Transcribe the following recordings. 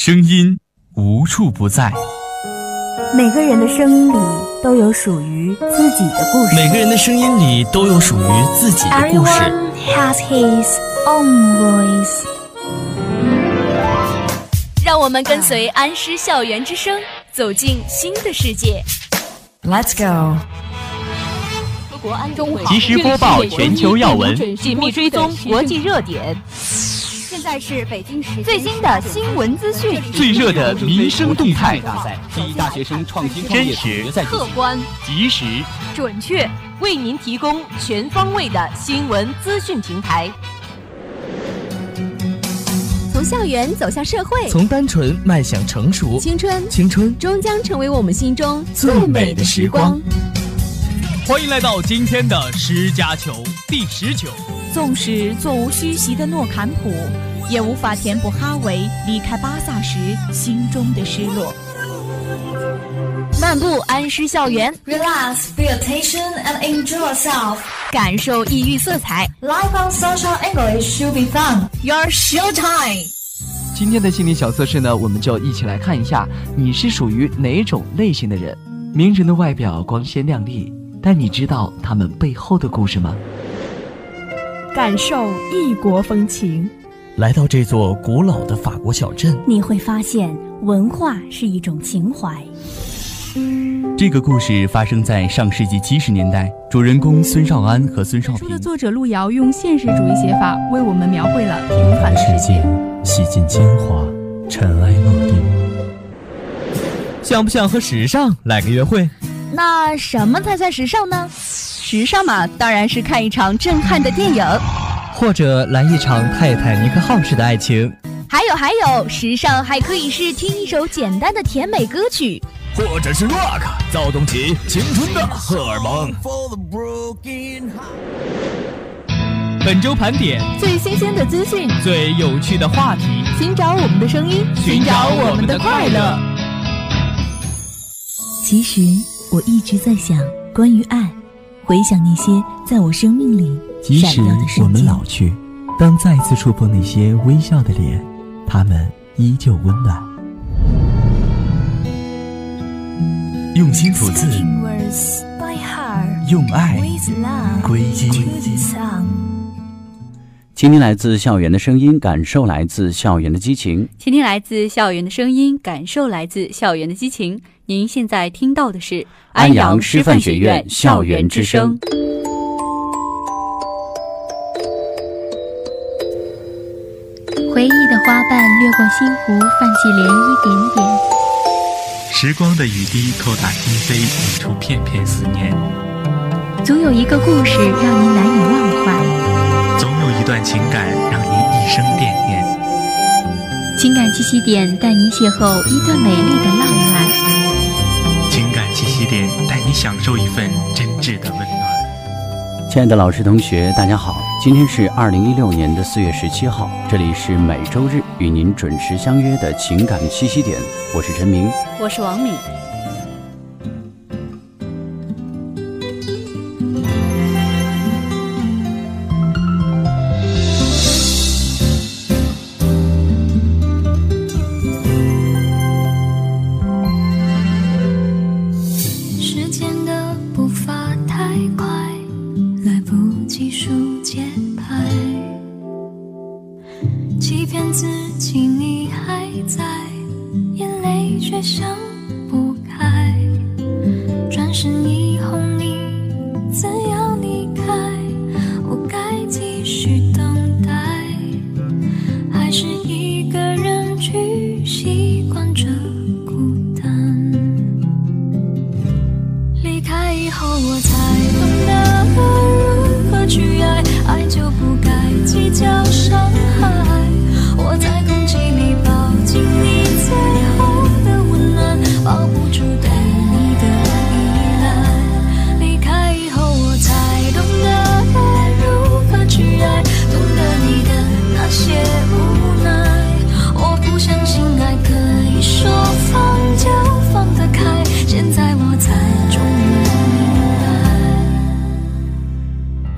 声音无处不在，每个人的声音里都有属于自己的故事。每个人的声音里都有属于自己的故事。Everyone has his own voice。让我们跟随安师校园之声，走进新的世界。Let's go。国安中及时播报全球要闻，紧密追踪国际热点。现在是北京时最新的新闻资讯，最热的民生动态，大赛第一大学生创新真实、客观、及时、准确，为您提供全方位的新闻资讯平台。从校园走向社会，从单纯迈向成熟，青春，青春终将成为我们心中最美的时光。欢迎来到今天的十加球第十球。纵使座无虚席的诺坎普，也无法填补哈维离开巴萨时心中的失落。漫步安师校园，relax, pay attention and enjoy yourself，感受异域色彩。Life on social English should be fun. Your show time。今天的心理小测试呢，我们就一起来看一下你是属于哪种类型的人。名人的外表光鲜亮丽。但你知道他们背后的故事吗？感受异国风情，来到这座古老的法国小镇，你会发现文化是一种情怀。这个故事发生在上世纪七十年代，主人公孙少安和孙少平。的作者路遥用现实主义写法为我们描绘了平凡的世界，洗尽铅华，尘埃落定。想不想和时尚来个约会？那什么才算时尚呢？时尚嘛，当然是看一场震撼的电影，或者来一场泰坦尼克号式的爱情。还有还有，时尚还可以是听一首简单的甜美歌曲，或者是 rock，躁动起青春的荷尔蒙。本周盘点最新鲜的资讯，最有趣的话题，寻找我们的声音，寻找我们的快乐。其实。我一直在想关于爱，回想那些在我生命里闪耀的瞬间。我们老去，当再次触碰那些微笑的脸，他们依旧温暖。用心吐字，用爱归基。倾听来自校园的声音，感受来自校园的激情。倾听来自校园的声音，感受来自校园的激情。您现在听到的是安阳师范学院校园之声。回忆的花瓣掠过心湖，泛起涟漪点点。时光的雨滴扣打心扉，引出片片思念。总有一个故事让您难以忘怀，总有一段情感让您一生惦念。情感栖息点带您邂逅一段美丽的浪漫。点带你享受一份真挚的温暖。亲爱的老师、同学，大家好，今天是二零一六年的四月十七号，这里是每周日与您准时相约的情感栖息点，我是陈明，我是王敏。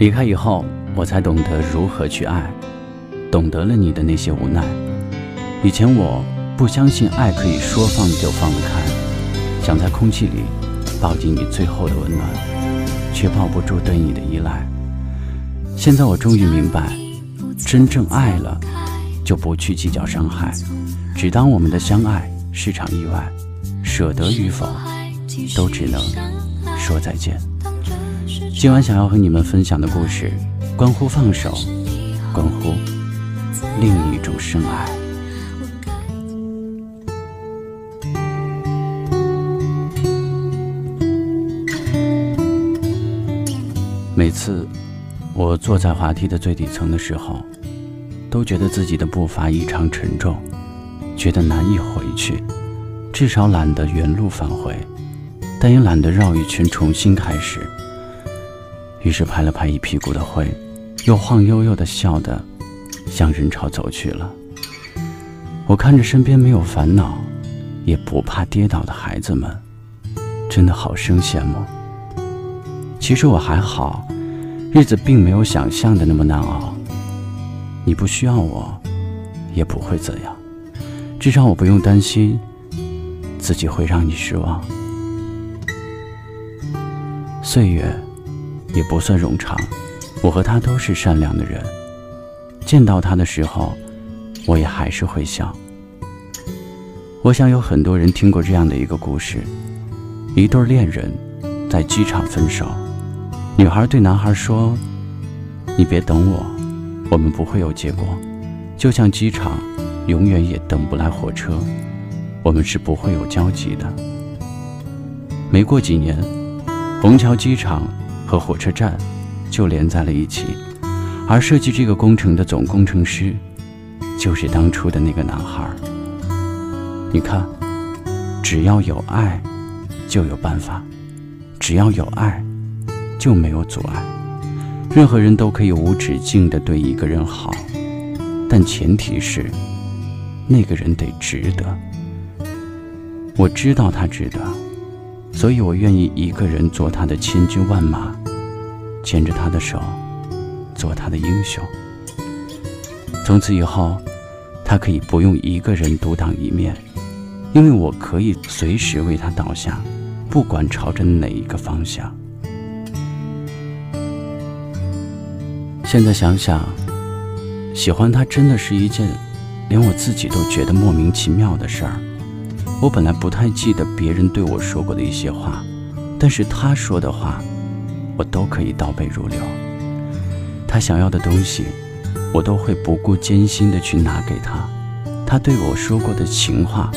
离开以后，我才懂得如何去爱，懂得了你的那些无奈。以前我不相信爱可以说放就放得开，想在空气里抱紧你最后的温暖，却抱不住对你的依赖。现在我终于明白，真正爱了，就不去计较伤害，只当我们的相爱是场意外，舍得与否，都只能说再见。今晚想要和你们分享的故事，关乎放手，关乎另一种深爱。每次我坐在滑梯的最底层的时候，都觉得自己的步伐异常沉重，觉得难以回去，至少懒得原路返回，但也懒得绕一圈重新开始。于是拍了拍一屁股的灰，又晃悠悠的笑的，向人潮走去了。我看着身边没有烦恼，也不怕跌倒的孩子们，真的好生羡慕。其实我还好，日子并没有想象的那么难熬。你不需要我，也不会怎样，至少我不用担心自己会让你失望。岁月也不算冗长，我和他都是善良的人。见到他的时候，我也还是会笑。我想有很多人听过这样的一个故事：一对恋人在机场分手。女孩对男孩说：“你别等我，我们不会有结果。就像机场永远也等不来火车，我们是不会有交集的。”没过几年，虹桥机场和火车站就连在了一起，而设计这个工程的总工程师就是当初的那个男孩。你看，只要有爱，就有办法；只要有爱。就没有阻碍，任何人都可以无止境的对一个人好，但前提是那个人得值得。我知道他值得，所以我愿意一个人做他的千军万马，牵着他的手，做他的英雄。从此以后，他可以不用一个人独当一面，因为我可以随时为他倒下，不管朝着哪一个方向。现在想想，喜欢他真的是一件连我自己都觉得莫名其妙的事儿。我本来不太记得别人对我说过的一些话，但是他说的话，我都可以倒背如流。他想要的东西，我都会不顾艰辛的去拿给他。他对我说过的情话，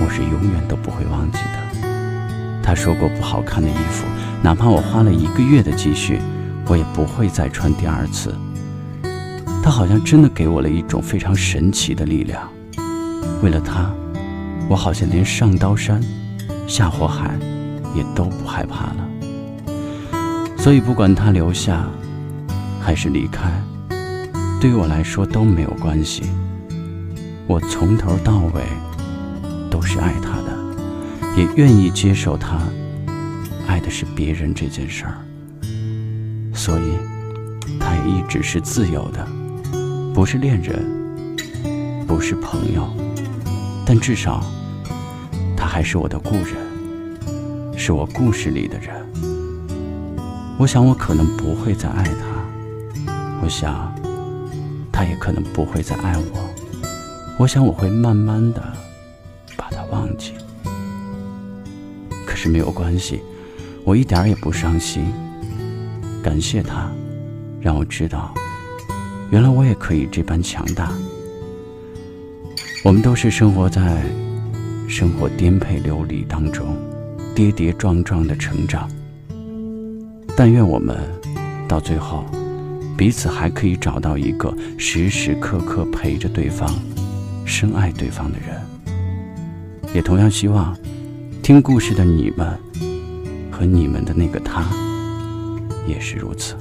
我是永远都不会忘记的。他说过不好看的衣服，哪怕我花了一个月的积蓄。我也不会再穿第二次。他好像真的给我了一种非常神奇的力量。为了他，我好像连上刀山、下火海也都不害怕了。所以，不管他留下还是离开，对于我来说都没有关系。我从头到尾都是爱他的，也愿意接受他爱的是别人这件事儿。所以，他也一直是自由的，不是恋人，不是朋友，但至少，还是我的故人，是我故事里的人。我想，我可能不会再爱他，我想，他也可能不会再爱我。我想，我会慢慢的把他忘记。可是没有关系，我一点也不伤心。感谢他，让我知道，原来我也可以这般强大。我们都是生活在生活颠沛流离当中，跌跌撞撞的成长。但愿我们到最后，彼此还可以找到一个时时刻刻陪着对方、深爱对方的人。也同样希望，听故事的你们和你们的那个他。也是如此。